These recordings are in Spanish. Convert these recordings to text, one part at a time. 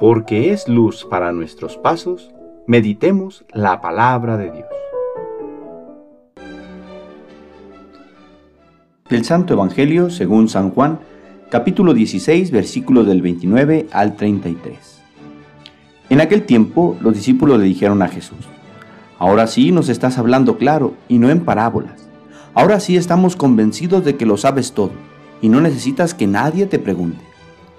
porque es luz para nuestros pasos, meditemos la palabra de Dios. Del Santo Evangelio según San Juan, capítulo 16, versículos del 29 al 33. En aquel tiempo los discípulos le dijeron a Jesús, Ahora sí nos estás hablando claro y no en parábolas. Ahora sí estamos convencidos de que lo sabes todo y no necesitas que nadie te pregunte.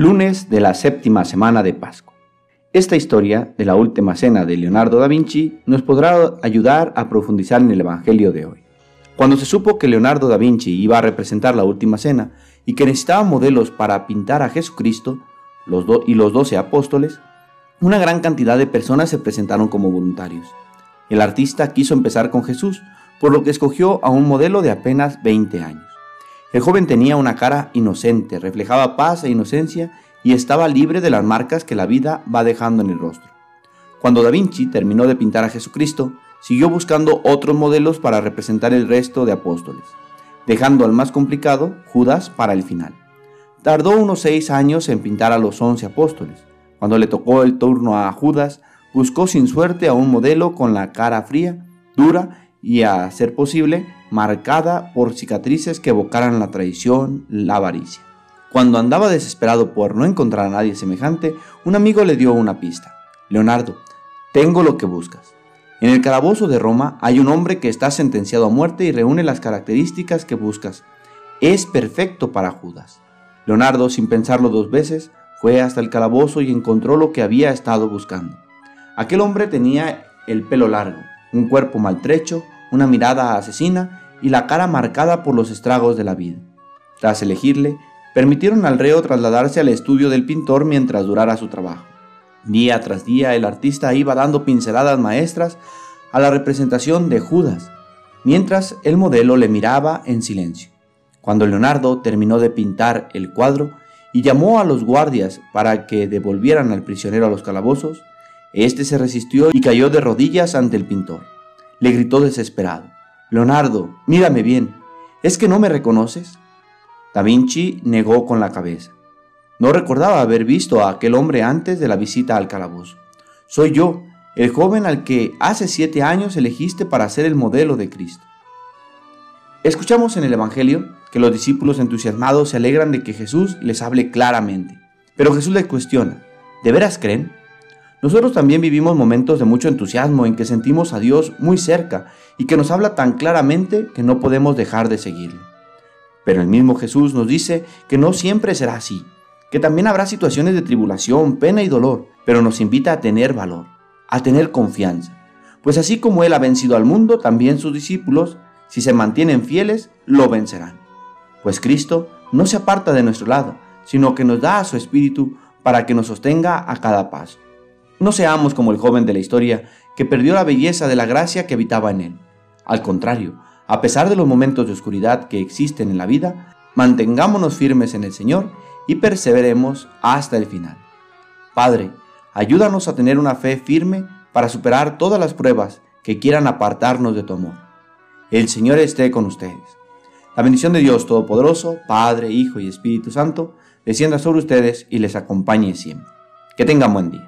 Lunes de la séptima semana de Pascua. Esta historia de la última cena de Leonardo da Vinci nos podrá ayudar a profundizar en el Evangelio de hoy. Cuando se supo que Leonardo da Vinci iba a representar la última cena y que necesitaba modelos para pintar a Jesucristo los y los doce apóstoles, una gran cantidad de personas se presentaron como voluntarios. El artista quiso empezar con Jesús, por lo que escogió a un modelo de apenas 20 años. El joven tenía una cara inocente, reflejaba paz e inocencia y estaba libre de las marcas que la vida va dejando en el rostro. Cuando Da Vinci terminó de pintar a Jesucristo, siguió buscando otros modelos para representar el resto de apóstoles, dejando al más complicado, Judas, para el final. Tardó unos seis años en pintar a los once apóstoles. Cuando le tocó el turno a Judas, buscó sin suerte a un modelo con la cara fría, dura y, a ser posible, marcada por cicatrices que evocaran la traición, la avaricia. Cuando andaba desesperado por no encontrar a nadie semejante, un amigo le dio una pista. Leonardo, tengo lo que buscas. En el calabozo de Roma hay un hombre que está sentenciado a muerte y reúne las características que buscas. Es perfecto para Judas. Leonardo, sin pensarlo dos veces, fue hasta el calabozo y encontró lo que había estado buscando. Aquel hombre tenía el pelo largo, un cuerpo maltrecho, una mirada asesina y la cara marcada por los estragos de la vida. Tras elegirle, permitieron al reo trasladarse al estudio del pintor mientras durara su trabajo. Día tras día el artista iba dando pinceladas maestras a la representación de Judas, mientras el modelo le miraba en silencio. Cuando Leonardo terminó de pintar el cuadro y llamó a los guardias para que devolvieran al prisionero a los calabozos, éste se resistió y cayó de rodillas ante el pintor. Le gritó desesperado, Leonardo, mírame bien, ¿es que no me reconoces? Da Vinci negó con la cabeza. No recordaba haber visto a aquel hombre antes de la visita al calabozo. Soy yo, el joven al que hace siete años elegiste para ser el modelo de Cristo. Escuchamos en el Evangelio que los discípulos entusiasmados se alegran de que Jesús les hable claramente. Pero Jesús les cuestiona, ¿de veras creen? Nosotros también vivimos momentos de mucho entusiasmo en que sentimos a Dios muy cerca y que nos habla tan claramente que no podemos dejar de seguirle. Pero el mismo Jesús nos dice que no siempre será así, que también habrá situaciones de tribulación, pena y dolor, pero nos invita a tener valor, a tener confianza. Pues así como Él ha vencido al mundo, también sus discípulos, si se mantienen fieles, lo vencerán. Pues Cristo no se aparta de nuestro lado, sino que nos da a su Espíritu para que nos sostenga a cada paso. No seamos como el joven de la historia que perdió la belleza de la gracia que habitaba en él. Al contrario, a pesar de los momentos de oscuridad que existen en la vida, mantengámonos firmes en el Señor y perseveremos hasta el final. Padre, ayúdanos a tener una fe firme para superar todas las pruebas que quieran apartarnos de tu amor. El Señor esté con ustedes. La bendición de Dios Todopoderoso, Padre, Hijo y Espíritu Santo, descienda sobre ustedes y les acompañe siempre. Que tengan buen día.